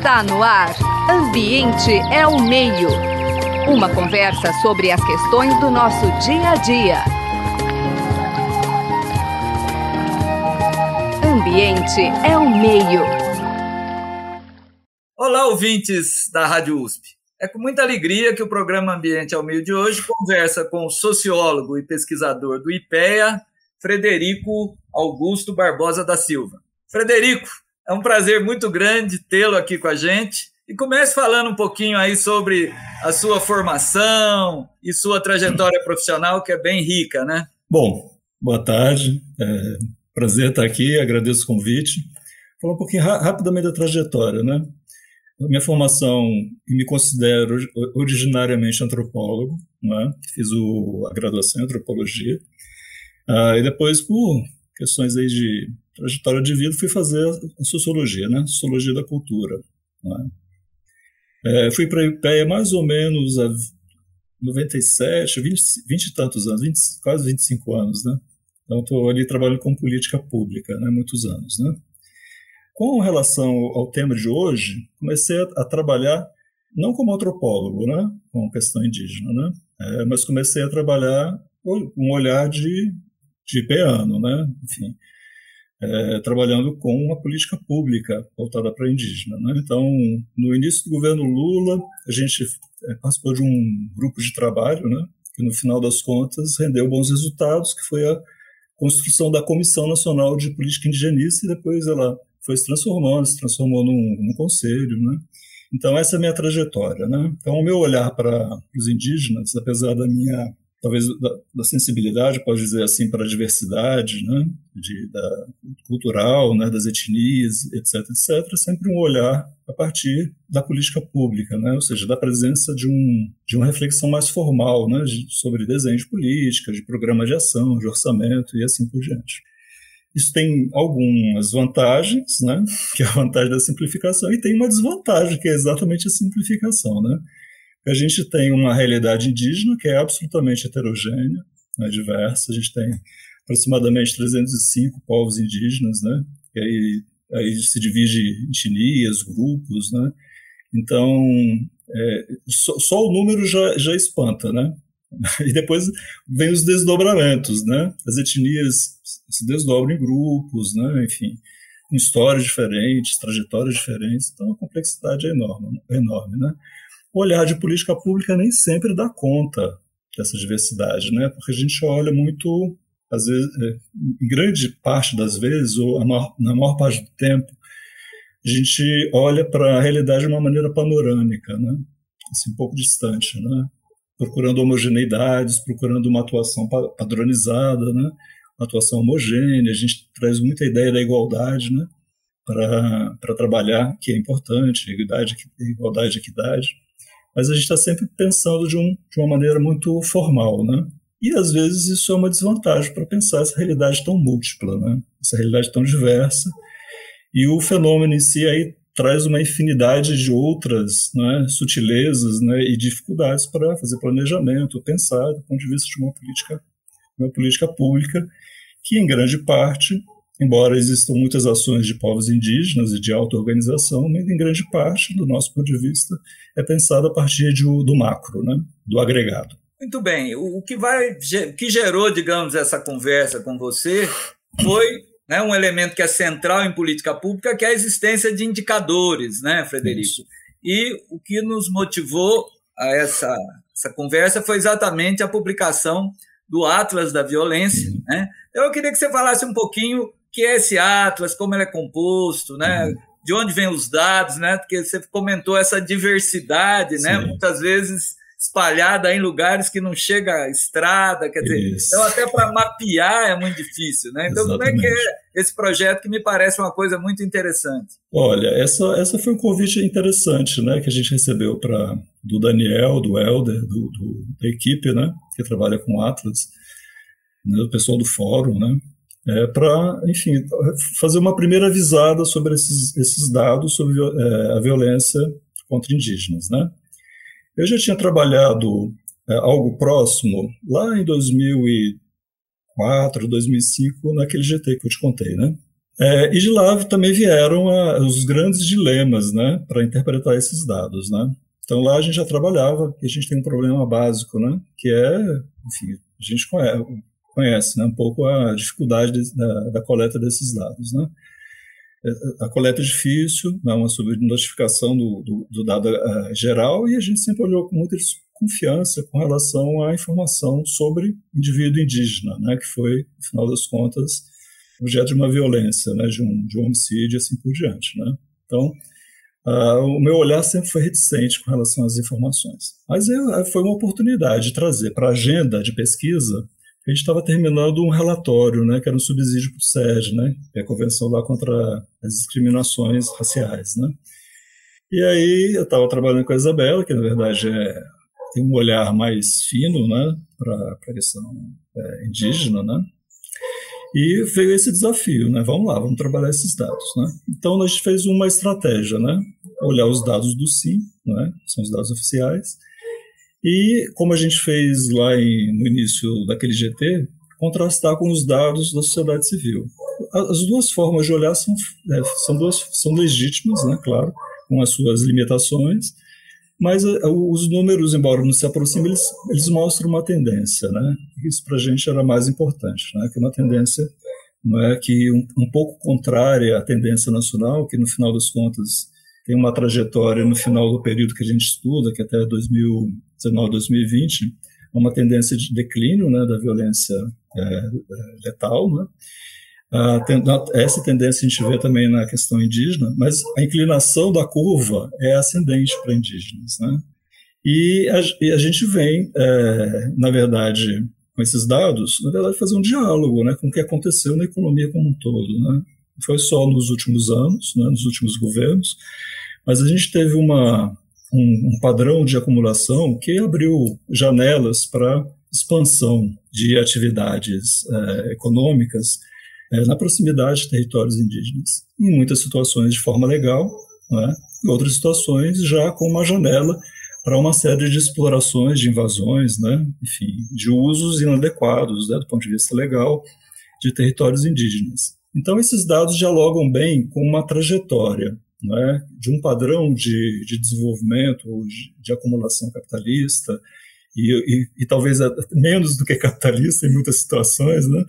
Está no ar. Ambiente é o meio. Uma conversa sobre as questões do nosso dia a dia. Ambiente é o meio. Olá, ouvintes da Rádio USP. É com muita alegria que o programa Ambiente ao Meio de hoje conversa com o sociólogo e pesquisador do IPEA, Frederico Augusto Barbosa da Silva. Frederico, é um prazer muito grande tê-lo aqui com a gente. E comece falando um pouquinho aí sobre a sua formação e sua trajetória profissional, que é bem rica, né? Bom, boa tarde. É, prazer estar aqui, agradeço o convite. Falar um pouquinho ra rapidamente da trajetória, né? Minha formação, me considero originariamente antropólogo, né? fiz o, a graduação em antropologia, ah, e depois, por questões aí de trajetória de vida, fui fazer a sociologia, né? Sociologia da cultura. Né? É, fui para a IPEA mais ou menos há 97, 20, 20 e tantos anos, 20, quase 25 anos, né? Então, estou ali trabalhando com política pública, né? Muitos anos, né? Com relação ao tema de hoje, comecei a, a trabalhar não como antropólogo, né? Com questão indígena, né? É, mas comecei a trabalhar um olhar de, de peano, né? Enfim, é, trabalhando com uma política pública voltada para indígena. Né? Então, no início do governo Lula, a gente é, participou de um grupo de trabalho, né, que no final das contas rendeu bons resultados, que foi a construção da Comissão Nacional de Política Indigenista, e depois ela foi se transformando, se transformou num, num conselho. Né? Então, essa é a minha trajetória. Né? Então, o meu olhar para os indígenas, apesar da minha talvez da, da, sensibilidade, pode dizer assim, para a diversidade, né, de, da cultural, né, das etnias, etc, etc, sempre um olhar a partir da política pública, né, ou seja, da presença de, um, de uma reflexão mais formal, né, de, sobre desenho de política, de programa de ação, de orçamento e assim por diante. Isso tem algumas vantagens, né, que é a vantagem da simplificação, e tem uma desvantagem, que é exatamente a simplificação, né, a gente tem uma realidade indígena que é absolutamente heterogênea, né, diversa. A gente tem aproximadamente 305 povos indígenas, né? E aí, aí se divide em etnias, grupos, né? Então, é, só, só, o número já, já espanta, né? E depois vem os desdobramentos, né? As etnias se desdobram em grupos, né? Enfim, com histórias diferentes, trajetórias diferentes. Então, a complexidade é enorme, enorme, né? O olhar de política pública nem sempre dá conta dessa diversidade, né? Porque a gente olha muito, às vezes, é, em grande parte das vezes, ou maior, na maior parte do tempo, a gente olha para a realidade de uma maneira panorâmica, né? Assim, um pouco distante, né? Procurando homogeneidades, procurando uma atuação padronizada, né? Uma atuação homogênea. A gente traz muita ideia da igualdade, né? Para trabalhar, que é importante, igualdade, igualdade equidade mas a gente está sempre pensando de, um, de uma maneira muito formal, né? E às vezes isso é uma desvantagem para pensar essa realidade tão múltipla, né? Essa realidade tão diversa. E o fenômeno em si aí traz uma infinidade de outras né, sutilezas né, e dificuldades para fazer planejamento, pensar do ponto de vista de uma política, uma política pública, que em grande parte embora existam muitas ações de povos indígenas e de auto-organização, mas em grande parte, do nosso ponto de vista, é pensada a partir de, do macro, né, do agregado. Muito bem. O que, vai, que gerou, digamos, essa conversa com você foi né, um elemento que é central em política pública, que é a existência de indicadores, né, Frederico? Isso. E o que nos motivou a essa, essa conversa foi exatamente a publicação do Atlas da Violência. Né? Então, eu queria que você falasse um pouquinho que é esse Atlas, como ele é composto, né? Uhum. De onde vêm os dados, né? Porque você comentou essa diversidade, né? Muitas vezes espalhada em lugares que não chega a estrada, quer dizer, Isso. então até para mapear é muito difícil, né? Então Exatamente. como é que é esse projeto que me parece uma coisa muito interessante? Olha, essa, essa foi um convite interessante, né, que a gente recebeu para do Daniel, do Helder, do, do, da equipe, né, que trabalha com Atlas, né, o pessoal do fórum, né, é, para, enfim, fazer uma primeira visada sobre esses, esses dados sobre é, a violência contra indígenas. Né? Eu já tinha trabalhado é, algo próximo lá em 2004, 2005, naquele GT que eu te contei, né? É, e de lá também vieram a, os grandes dilemas né, para interpretar esses dados. Né? Então lá a gente já trabalhava e a gente tem um problema básico, né, que é, enfim, a gente conhece, conhece né, um pouco a dificuldade de, da, da, coleta desses dados. Né? A coleta é difícil, é uma subnotificação do, do, do dado uh, geral e a gente sempre olhou com muita confiança com relação à informação sobre indivíduo indígena, né, que foi, no final das contas, objeto de uma violência, né, de um, de um homicídio e assim por diante. Né? Então, uh, o meu olhar sempre foi reticente com relação às informações. Mas eu, foi uma oportunidade de trazer para a agenda de pesquisa a gente estava terminando um relatório, né, que era um subsídio para o SED, né, que é a Convenção lá contra as Discriminações Raciais, né. E aí eu estava trabalhando com a Isabela, que na verdade é, tem um olhar mais fino, né, para a questão é, indígena, né, e veio esse desafio, né? Vamos lá, vamos trabalhar esses dados, né? Então a gente fez uma estratégia, né? Olhar os dados do SIM, né? São os dados oficiais. E como a gente fez lá em, no início daquele GT, contrastar com os dados da sociedade civil. As duas formas de olhar são, é, são, duas, são legítimas, né? Claro, com as suas limitações mas uh, os números, embora não se aproximem, eles, eles mostram uma tendência, né? Isso para a gente era mais importante, né? Que uma tendência não é que um, um, pouco contrária à tendência nacional, que no final das contas tem uma trajetória no final do período que a gente estuda, que é até 2019, 2020, uma tendência de declínio, né, da violência é, letal, né? essa tendência a gente vê também na questão indígena, mas a inclinação da curva é ascendente para indígenas. Né? E, a, e a gente vem, é, na verdade, com esses dados, na verdade, fazer um diálogo né, com o que aconteceu na economia como um todo. Né? Foi só nos últimos anos, né, nos últimos governos, mas a gente teve uma, um, um padrão de acumulação que abriu janelas para expansão de atividades é, econômicas é, na proximidade de territórios indígenas. Em muitas situações de forma legal, né, em outras situações já com uma janela para uma série de explorações, de invasões, né, enfim, de usos inadequados né, do ponto de vista legal de territórios indígenas. Então, esses dados dialogam bem com uma trajetória né, de um padrão de, de desenvolvimento, de, de acumulação capitalista, e, e, e, talvez menos do que capitalista em muitas situações, né,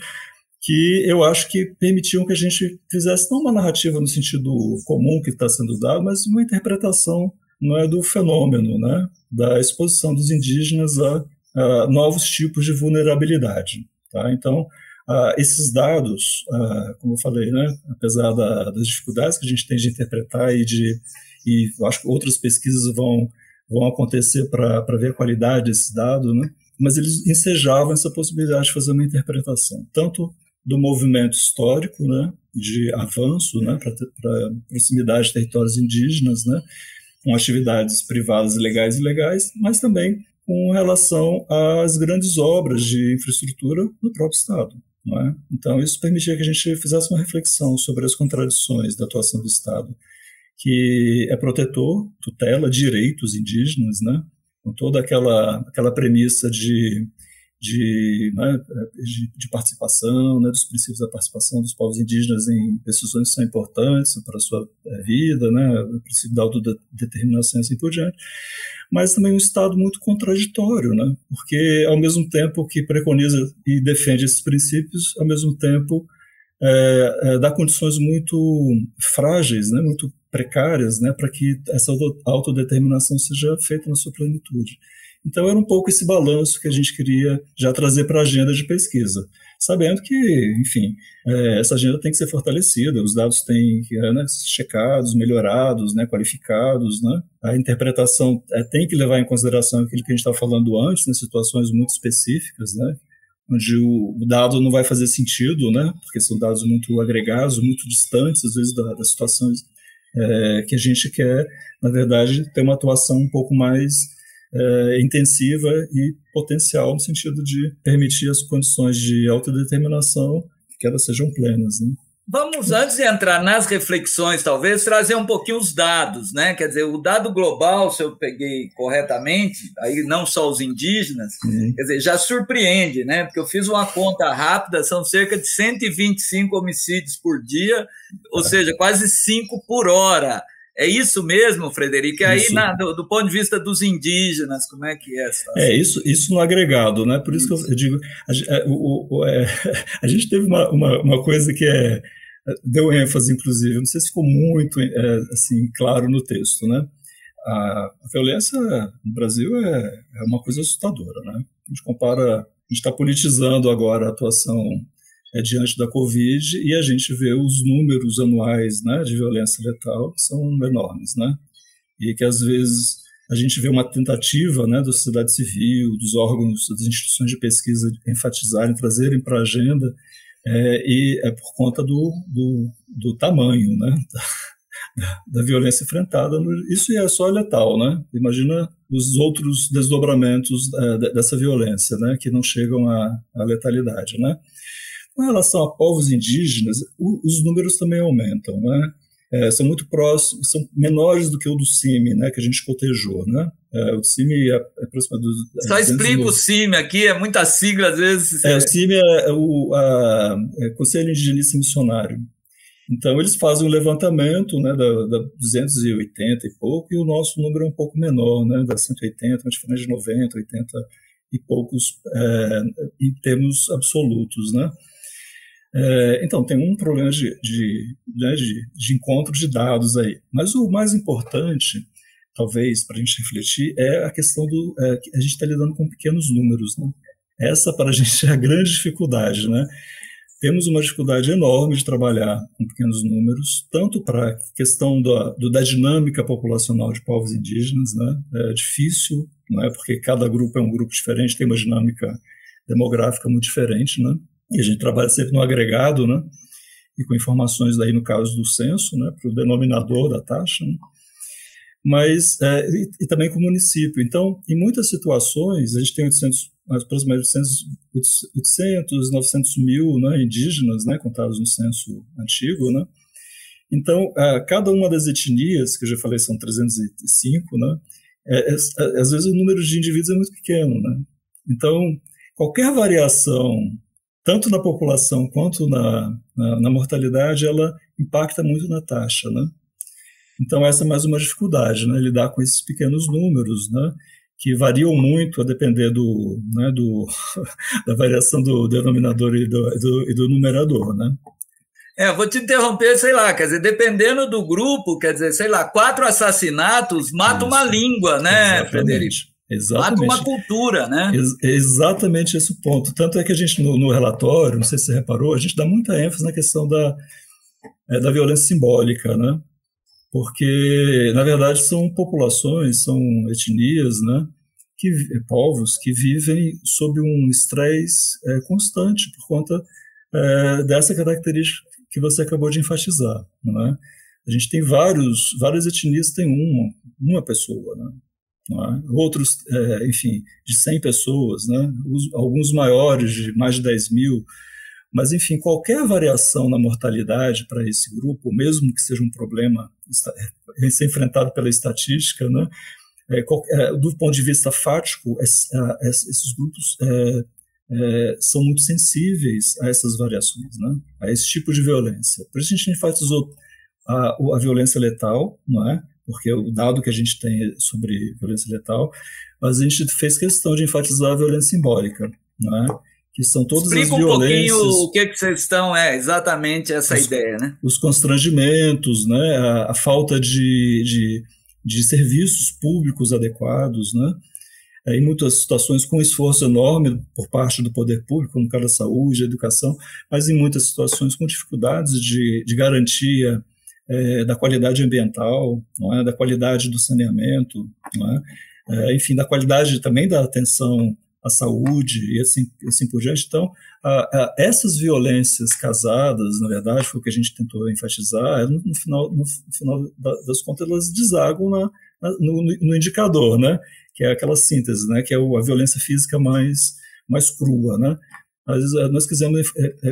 que eu acho que permitiam que a gente fizesse não uma narrativa no sentido comum que está sendo dado, mas uma interpretação não é do fenômeno, né, da exposição dos indígenas a, a novos tipos de vulnerabilidade. Tá? Então, uh, esses dados, uh, como eu falei, né, apesar da, das dificuldades que a gente tem de interpretar e de e acho que outras pesquisas vão vão acontecer para ver a qualidade desse dado, né? mas eles ensejavam essa possibilidade de fazer uma interpretação, tanto do movimento histórico, né, de avanço, né, para proximidade de territórios indígenas, né, com atividades privadas legais e ilegais, mas também com relação às grandes obras de infraestrutura do próprio Estado. É? Então, isso permitia que a gente fizesse uma reflexão sobre as contradições da atuação do Estado, que é protetor, tutela direitos indígenas, né? com toda aquela, aquela premissa de de, né, de, de, participação, né, dos princípios da participação dos povos indígenas em decisões que são importantes para a sua é, vida, né, o princípio da autodeterminação e assim por diante, mas também um Estado muito contraditório, né, porque ao mesmo tempo que preconiza e defende esses princípios, ao mesmo tempo é, é, dá condições muito frágeis, né, muito precárias, né, para que essa autodeterminação seja feita na sua plenitude. Então era um pouco esse balanço que a gente queria já trazer para a agenda de pesquisa, sabendo que, enfim, é, essa agenda tem que ser fortalecida, os dados têm que ser né, checados, melhorados, né, qualificados, né? a interpretação é, tem que levar em consideração aquilo que a gente estava falando antes, né, situações muito específicas, né, onde o, dado não vai fazer sentido, né, porque são dados muito agregados, muito distantes, às vezes, da, das situações é, que a gente quer, na verdade, ter uma atuação um pouco mais é, intensiva e potencial no sentido de permitir as condições de autodeterminação que elas sejam plenas. Né? Vamos, antes de entrar nas reflexões, talvez, trazer um pouquinho os dados, né? Quer dizer, o dado global, se eu peguei corretamente, aí não só os indígenas, uhum. quer dizer, já surpreende, né? Porque eu fiz uma conta rápida, são cerca de 125 homicídios por dia, ou é. seja, quase 5 por hora. É isso mesmo, Frederico? E aí, na, do, do, ponto de vista dos indígenas, como é que é essa É, isso, isso no agregado, né? Por isso, isso. que eu digo, a, a, o, o, é, a gente teve uma, uma, uma coisa que é deu ênfase, inclusive, não sei se ficou muito é, assim claro no texto, né? A, a violência no Brasil é, é, uma coisa assustadora, né? A gente compara, a gente está politizando agora a atuação é, diante da Covid e a gente vê os números anuais, né, de violência letal que são enormes, né? E que às vezes a gente vê uma tentativa, né, da sociedade civil, dos órgãos, das instituições de pesquisa enfatizarem, trazerem para a agenda é, e é por conta do, do, do tamanho né, da, da, violência enfrentada. Isso é só letal, né? Imagina os outros desdobramentos é, dessa violência, né, que não chegam à, à letalidade, né? Com relação a povos indígenas, o, os números também aumentam, né? É, são muito próximos, são menores do que o do CIMI, né, que a gente cotejou, né? É, o CIMI é, é aproximadamente... Só explica o CIMI aqui, é muita sigla às vezes. É, o CIMI é o a, é Conselho Indigenista Missionário. Então, eles fazem um levantamento né, da, da 280 e pouco, e o nosso número é um pouco menor, né, da 180, uma diferença de 90, 80 e poucos é, em termos absolutos. Né? É, então, tem um problema de, de, né, de, de encontro de dados aí. Mas o mais importante talvez, para a gente refletir, é a questão do. É, a gente está lidando com pequenos números. Né? Essa, para a gente, é a grande dificuldade. Né? Temos uma dificuldade enorme de trabalhar com pequenos números, tanto para a questão da, do, da dinâmica populacional de povos indígenas, né? é difícil, não é? porque cada grupo é um grupo diferente, tem uma dinâmica demográfica muito diferente, né? E a gente trabalha sempre no agregado, né? e com informações daí no caso do censo, né? para o denominador da taxa, né? mas é, e, e, também com o município. Então, em muitas situações, a gente tem 800, aproximadamente 800, 800 900 mil né, indígenas, né, contados no censo antigo, né? Então, cada uma das etnias, que eu já falei são 305, né, é, é, é, às vezes o número de indivíduos é muito pequeno, né? Então, qualquer variação, tanto na população quanto na, na, na mortalidade, ela impacta muito na taxa, né? Então, essa é mais uma dificuldade, né? lidar com esses pequenos números, né? que variam muito a depender do, né, do, da variação do denominador e do, do, e do numerador. Né? É, vou te interromper, sei lá, quer dizer, dependendo do grupo, quer dizer, sei lá, quatro assassinatos matam uma língua, né, Exatamente. Frederico? Exatamente. Mata uma cultura, né? Ex exatamente esse ponto. Tanto é que a gente, no, no, relatório, não sei se você reparou, a gente dá muita ênfase na questão da, é, da violência simbólica, né? porque na verdade são populações, são etnias, né, que povos que vivem sob um estresse é, constante por conta é, dessa característica que você acabou de enfatizar, não é? A gente tem vários, várias etnias têm uma, uma pessoa, né? É? Outros, é, enfim, de 100 pessoas, né? Alguns maiores, de mais de 10 mil, mas, enfim, qualquer variação na mortalidade para esse grupo, mesmo que seja um problema ser enfrentado pela estatística, né, é, é, do ponto de vista fático, esses grupos é, é, são muito sensíveis a essas variações, né, a esse tipo de violência. Por isso a gente enfatizou a, a violência letal, não é? Porque o dado que a gente tem é sobre violência letal, mas a gente fez questão de enfatizar a violência simbólica, não é? que são todas Explica as violências. um pouquinho o que, que vocês estão, é exatamente essa os, ideia, né? Os constrangimentos, né? A, a falta de, de, de, serviços públicos adequados, né? É, em muitas situações com esforço enorme por parte do poder público, no caso da saúde, da educação, mas em muitas situações com dificuldades de, de garantia é, da qualidade ambiental, é? da qualidade do saneamento, é? é? enfim, da qualidade também da atenção a saúde e assim, assim por diante. Então, a, a, essas violências casadas, na verdade, foi o que a gente tentou enfatizar, no, no final, no, final das contas, elas desagam na, na, no, no, indicador, né? que é aquela síntese, né? que é a violência física mais, mais crua. Né? mas nós quisemos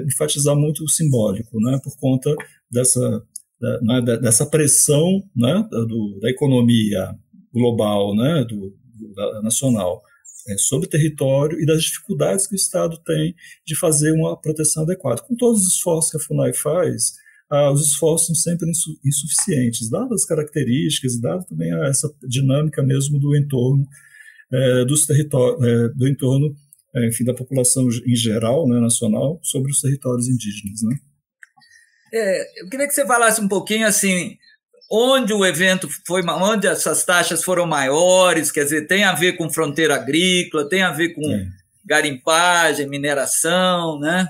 enfatizar muito o simbólico, né, por conta dessa, da, né, dessa pressão né, do, da economia global, né, do, da, nacional, é, sobre o território e das dificuldades que o Estado tem de fazer uma proteção adequada. Com todos os esforços que a FUNAI faz, ah, os esforços são sempre insuficientes, dadas as características e dada também essa dinâmica mesmo do entorno é, dos territórios, é, do entorno, é, enfim, da população em geral, né, nacional, sobre os territórios indígenas, né? É, eu queria que você falasse um pouquinho assim, onde o evento foi, onde essas taxas foram maiores, quer dizer, tem a ver com fronteira agrícola, tem a ver com é. garimpagem, mineração, né?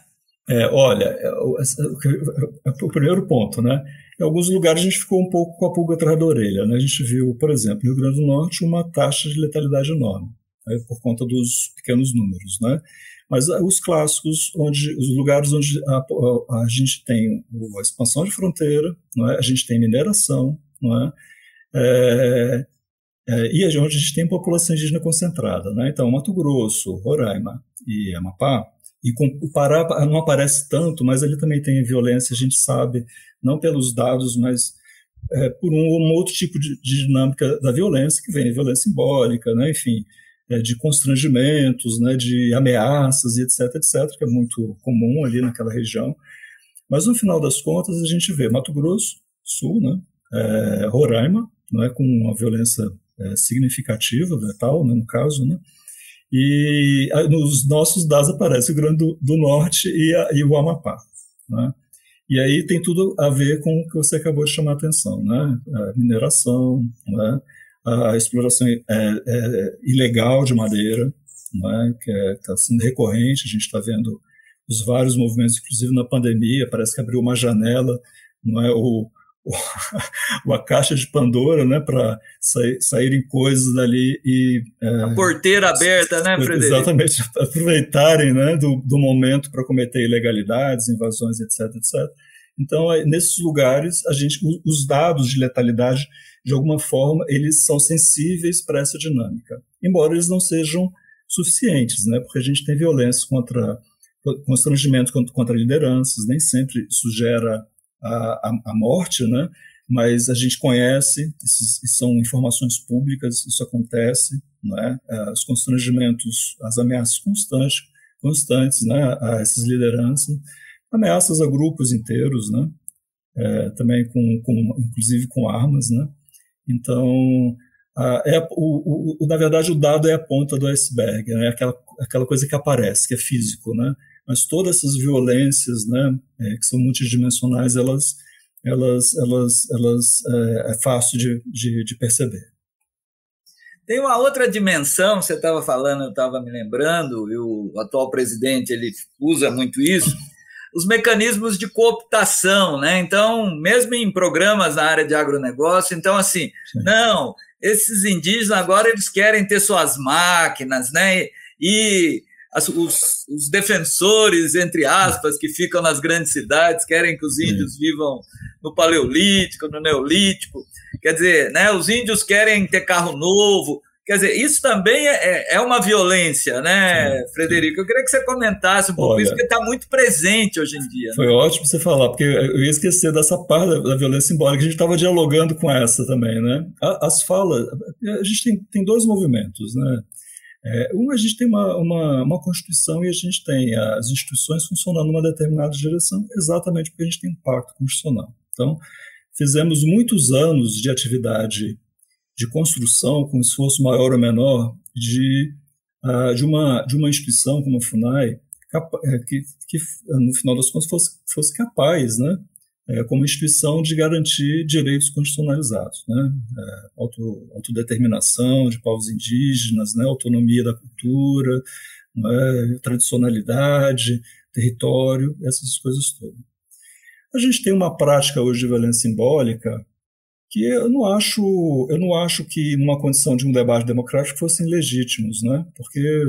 É, olha, é, é, o primeiro ponto, né? Em alguns lugares a gente ficou um pouco com a pulga atrás da orelha, né? A gente viu, por exemplo, no Rio Grande do Norte uma taxa de letalidade enorme, né? por conta dos pequenos números, né? Mas ah, os clássicos, onde os lugares onde a, a, a gente tem a expansão de fronteira, é? a gente tem mineração, é? é, é e onde a gente tem população indígena concentrada. Né? Então, Mato Grosso, Roraima e Amapá, e com, o Pará não aparece tanto, mas ali também tem violência, a gente sabe, não pelos dados, mas é, por um, um outro tipo de, de, dinâmica da violência, que vem violência simbólica, né? enfim, é, de constrangimentos, né, de ameaças e etc, etc, que é muito comum ali naquela região. Mas no final das contas a gente vê Mato Grosso, Sul, né, é, Roraima, não é com uma violência é, significativa, letal, né, no caso, né, e nos nossos dados aparece o Grande do, do Norte e, a, e, o Amapá. Né? E aí tem tudo a ver com o que você acabou de chamar a atenção, né? A mineração, né? A exploração é, é, ilegal de madeira, né, que está é, sendo recorrente, a gente está vendo os vários movimentos, inclusive na pandemia, parece que abriu uma janela, não é, o, o a caixa de Pandora, né, para sair, saírem coisas dali e... É, a porteira aberta, né, Frederico? Exatamente, aproveitarem né, do, do momento para cometer ilegalidades, invasões, etc, etc. Então, nesses lugares, a gente, os dados de letalidade de alguma forma, eles são sensíveis para essa dinâmica, embora eles não sejam suficientes, né? porque a gente tem violência contra constrangimento contra, lideranças, nem sempre isso gera a, a, a morte, né? mas a gente conhece, esses, são informações públicas, isso acontece, né? os constrangimentos, as ameaças constantes, constantes né? a essas lideranças, ameaças a grupos inteiros, né? É, também com, com, inclusive com armas, né? Então, é, o, o, na verdade, o dado é a ponta do iceberg, né? aquela, aquela coisa que aparece, que é físico, né? Mas todas essas violências, né, é, que são multidimensionais, elas, elas, elas, elas é, é fácil de, de, de, perceber. Tem uma outra dimensão, você estava falando, eu estava me lembrando, e o atual presidente ele usa muito isso, os mecanismos de cooptação, né? Então, mesmo em programas na área de agronegócio, então assim, Sim. não, esses indígenas agora eles querem ter suas máquinas, né? E as, os, os, defensores, entre aspas, que ficam nas grandes cidades, querem que os índios Sim. vivam no paleolítico, no neolítico. Quer dizer, né, os índios querem ter carro novo, Quer dizer, isso também é, é, é uma violência, né, sim, Frederico? Sim. Eu queria que você comentasse um pouco Olha, isso, porque está muito presente hoje em dia. Foi né? ótimo você falar, porque eu ia esquecer dessa parte da, da violência simbólica, a gente estava dialogando com essa também, né? As falas, a gente tem, tem dois movimentos, né? É, um, a gente tem uma, uma, uma Constituição e a gente tem as instituições funcionando numa determinada direção, exatamente porque a gente tem um pacto constitucional. Então, fizemos muitos anos de atividade de construção, com esforço maior ou menor, de, uh, de, uma, de uma instituição como a FUNAI, é, que, que, no final das contas, fosse, fosse capaz, né, é, como instituição, de garantir direitos constitucionalizados, né, é, auto, autodeterminação de povos indígenas, né, autonomia da cultura, né, tradicionalidade, território, essas coisas todas. A gente tem uma prática hoje de violência simbólica que eu não acho, eu não acho que numa condição de um debate democrático fossem legítimos, né? Porque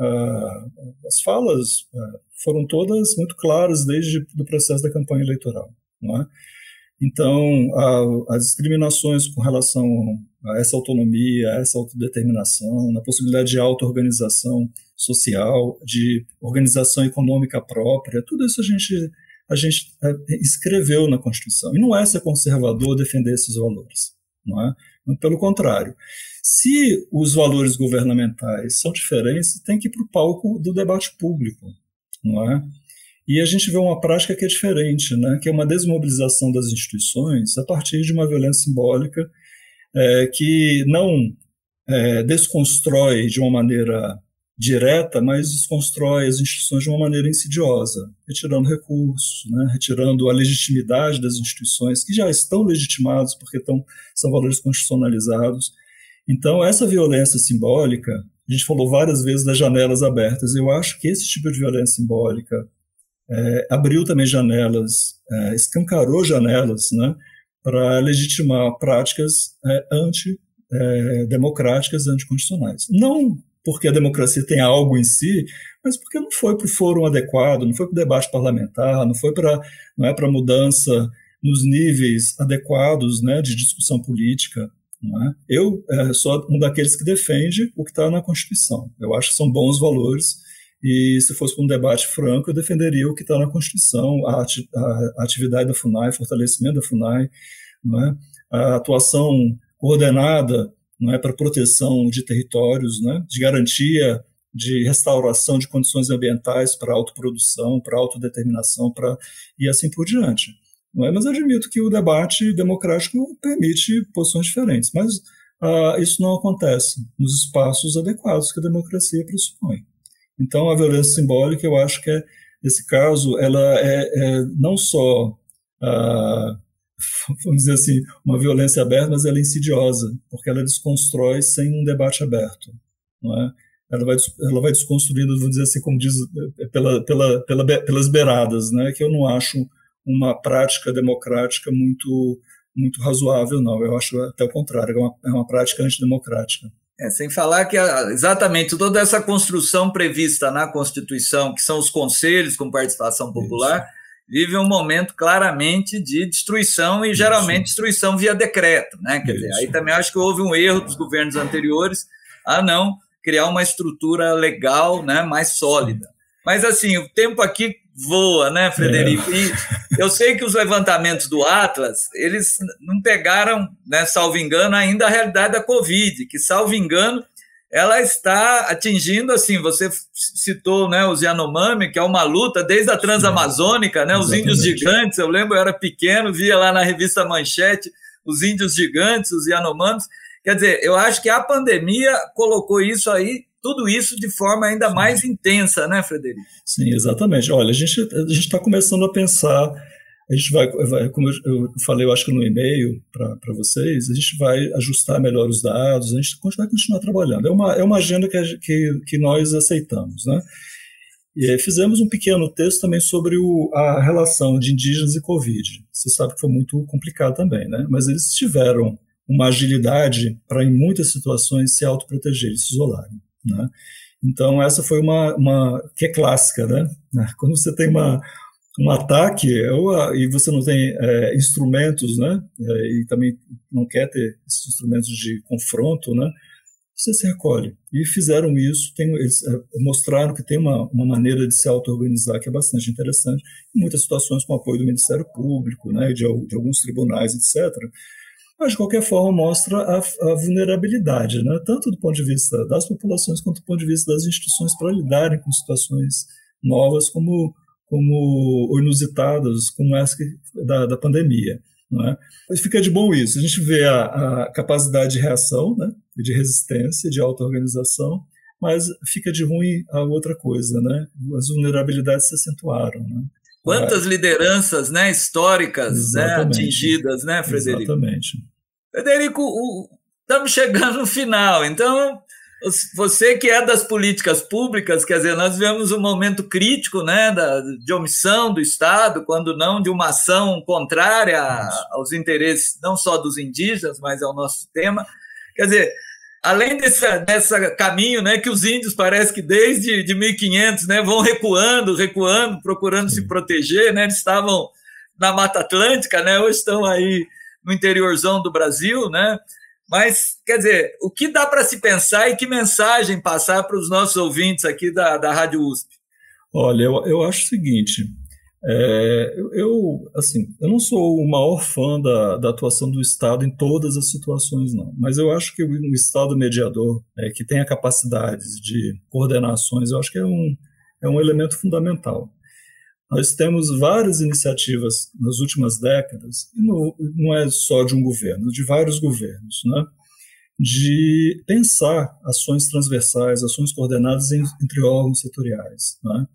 uh, as falas uh, foram todas muito claras desde o processo da campanha eleitoral, não é? Então, as discriminações com relação a essa autonomia, a essa autodeterminação, na possibilidade de auto-organização social, de organização econômica própria, tudo isso a gente, a gente é, escreveu na Constituição. E não é ser conservador defender esses valores. Não é? Pelo contrário, se os valores governamentais são diferentes, tem que ir para o palco do debate público. Não é? E a gente vê uma prática que é diferente, né? que é uma desmobilização das instituições a partir de uma violência simbólica é, que não é, desconstrói de uma maneira direta, mas desconstrói as instituições de uma maneira insidiosa, retirando recursos, né, retirando a legitimidade das instituições que já estão legitimadas porque estão, são valores constitucionalizados. Então, essa violência simbólica, a gente falou várias vezes das janelas abertas, eu acho que esse tipo de violência simbólica é, abriu também janelas, é, escancarou janelas né, para legitimar práticas é, antidemocráticas, é, anticonstitucionais. Não porque a democracia tem algo em si, mas porque não foi para o fórum adequado, não foi para o debate parlamentar, não foi para não é para mudança nos níveis adequados né, de discussão política. É? Eu é, sou um daqueles que defende o que está na Constituição. Eu acho que são bons valores e se fosse para um debate franco, eu defenderia o que está na Constituição, a, ati a, atividade da FUNAI, fortalecimento da FUNAI, é? a atuação coordenada não é para proteção de territórios, né, de garantia de restauração de condições ambientais para autoprodução, para autodeterminação, para e assim por diante. Não é? Mas admito que o debate democrático permite posições diferentes, mas ah, isso não acontece nos espaços adequados que a democracia pressupõe. Então, a violência simbólica, eu acho que é, nesse caso, ela é, é não só ah, vamos dizer assim, uma violência aberta, mas ela é insidiosa, porque ela desconstrói sem um debate aberto, não é? Ela vai, ela vai desconstruindo, vamos dizer assim, como diz, pela, pela, pela, pelas beiradas, né? Que eu não acho uma prática democrática muito muito razoável, não. Eu acho até o contrário, é uma, é uma prática antidemocrática. É, sem falar que exatamente toda essa construção prevista na Constituição, que são os conselhos com participação popular, Isso vive um momento claramente de destruição e geralmente destruição via decreto, né? Quer dizer, aí também acho que houve um erro dos governos anteriores a não criar uma estrutura legal, né, mais sólida. Mas assim, o tempo aqui voa, né, Frederico? É. E eu sei que os levantamentos do Atlas, eles não pegaram, né, salvo engano, ainda a realidade da Covid, que salvo engano ela está atingindo, assim, você citou né, os Yanomami, que é uma luta desde a Transamazônica, né, os índios gigantes, eu lembro, eu era pequeno, via lá na revista Manchete os índios gigantes, os Yanomamis, quer dizer, eu acho que a pandemia colocou isso aí, tudo isso de forma ainda mais intensa, né, Frederico? Sim, exatamente. Olha, a gente a está começando a pensar a gente vai, vai como eu falei, eu acho que no e-mail para vocês, a gente vai ajustar melhor os dados, a gente vai continuar trabalhando. É uma, é uma agenda que, que, que nós aceitamos, né? E fizemos um pequeno texto também sobre o, a relação de indígenas e Covid. Você sabe que foi muito complicado também, né? Mas eles tiveram uma agilidade para, em muitas situações, se autoprotegerem, se isolarem, né? Então, essa foi uma, uma que é clássica, né? Quando você tem uma, um ataque e você não tem é, instrumentos, né, é, e também não quer ter esses instrumentos de confronto, né, você se recolhe. E fizeram isso, tem, eles é, mostraram que tem uma, uma maneira de se auto-organizar que é bastante interessante, em muitas situações com apoio do Ministério Público, né, de, de alguns tribunais, etc., mas de qualquer forma mostra a, a, vulnerabilidade, né? tanto do ponto de vista das populações quanto do ponto de vista das instituições para lidarem com situações novas como como inusitadas, como essa da, da pandemia. Não é? Mas fica de bom isso. A gente vê a, a capacidade de reação, né? de resistência, de auto-organização, mas fica de ruim a outra coisa, né? As vulnerabilidades se acentuaram, né? Quantas lideranças, né, históricas, né, atingidas, né, Frederico? Exatamente. Frederico, estamos chegando no final, então você que é das políticas públicas, quer dizer, nós vivemos um momento crítico né, da, de omissão do Estado, quando não de uma ação contrária aos interesses não só dos indígenas, mas ao nosso tema. Quer dizer, além desse, desse caminho né, que os índios parece que desde de 1500 né, vão recuando, recuando, procurando se proteger, né, eles estavam na Mata Atlântica, né, hoje estão aí no interiorzão do Brasil, né, Mas, quer dizer, o que dá para se pensar e que mensagem passar para os nossos ouvintes aqui da, da Rádio USP? Olha, eu, eu acho o seguinte, é, eu, assim, eu não sou o maior fã da, da, atuação do Estado em todas as situações, não. Mas eu acho que o, Estado mediador, é, que tem a capacidade de coordenações, eu acho que é um, é um elemento fundamental. Nós temos várias iniciativas nas últimas décadas, e não, não é só de um governo, de vários governos, né? de pensar ações transversais, ações coordenadas entre órgãos setoriais. Né?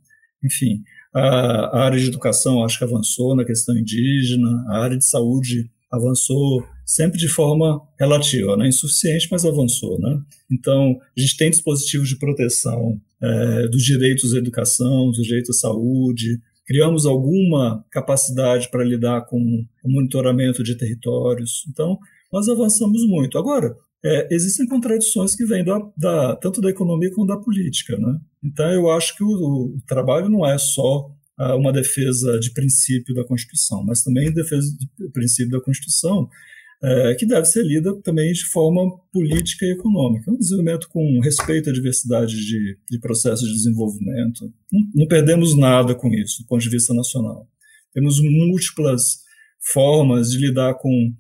Enfim, a, a área de educação acho que avançou na questão indígena, a área de saúde avançou sempre de forma relativa, né? insuficiente, mas avançou. Né? Então, a gente tem dispositivos de proteção é, dos direitos à educação, dos direitos à saúde, criamos alguma capacidade para lidar com o monitoramento de territórios. Então, nós avançamos muito. Agora, é, existem contradições que vêm da, da, tanto da economia como da política. Né? Então, eu acho que o, o trabalho não é só ah, uma defesa de princípio da Constituição, mas também defesa de princípio da Constituição, é, que deve ser lida também de forma política e econômica. Um desenvolvimento com respeito à diversidade de, de processos de desenvolvimento. Não, não perdemos nada com isso, do ponto de vista nacional. Temos múltiplas formas de lidar com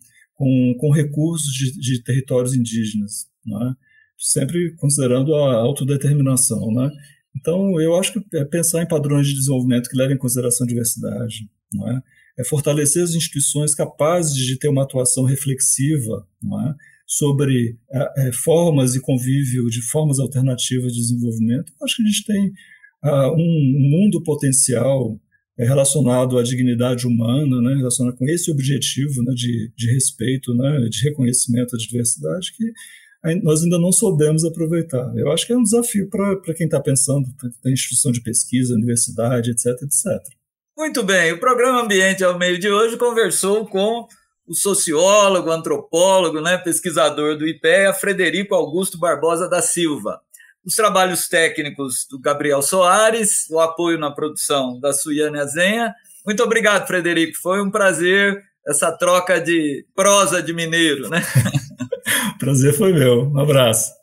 com, com recursos de, de territórios indígenas, é? sempre considerando a autodeterminação. Né? Então, eu acho que é pensar em padrões de desenvolvimento que levem em consideração a diversidade, é? É? fortalecer as instituições capazes de ter uma atuação reflexiva é? sobre é, é, formas e convívio de formas alternativas de desenvolvimento. Acho que a gente tem uh, um mundo potencial é relacionado à dignidade humana, né, relacionado com esse objetivo né, de, de respeito, né, de reconhecimento da diversidade, que nós ainda não soubemos aproveitar. Eu acho que é um desafio para quem está pensando na instituição de pesquisa, universidade, etc, etc. Muito bem, o programa Ambiente ao Meio de hoje conversou com o sociólogo, antropólogo, né, pesquisador do IPEA, Frederico Augusto Barbosa da Silva os trabalhos técnicos do Gabriel Soares, o apoio na produção da Suiane Azenha. Muito obrigado, Frederico. Foi um prazer essa troca de prosa de mineiro, né? prazer foi meu. Um abraço.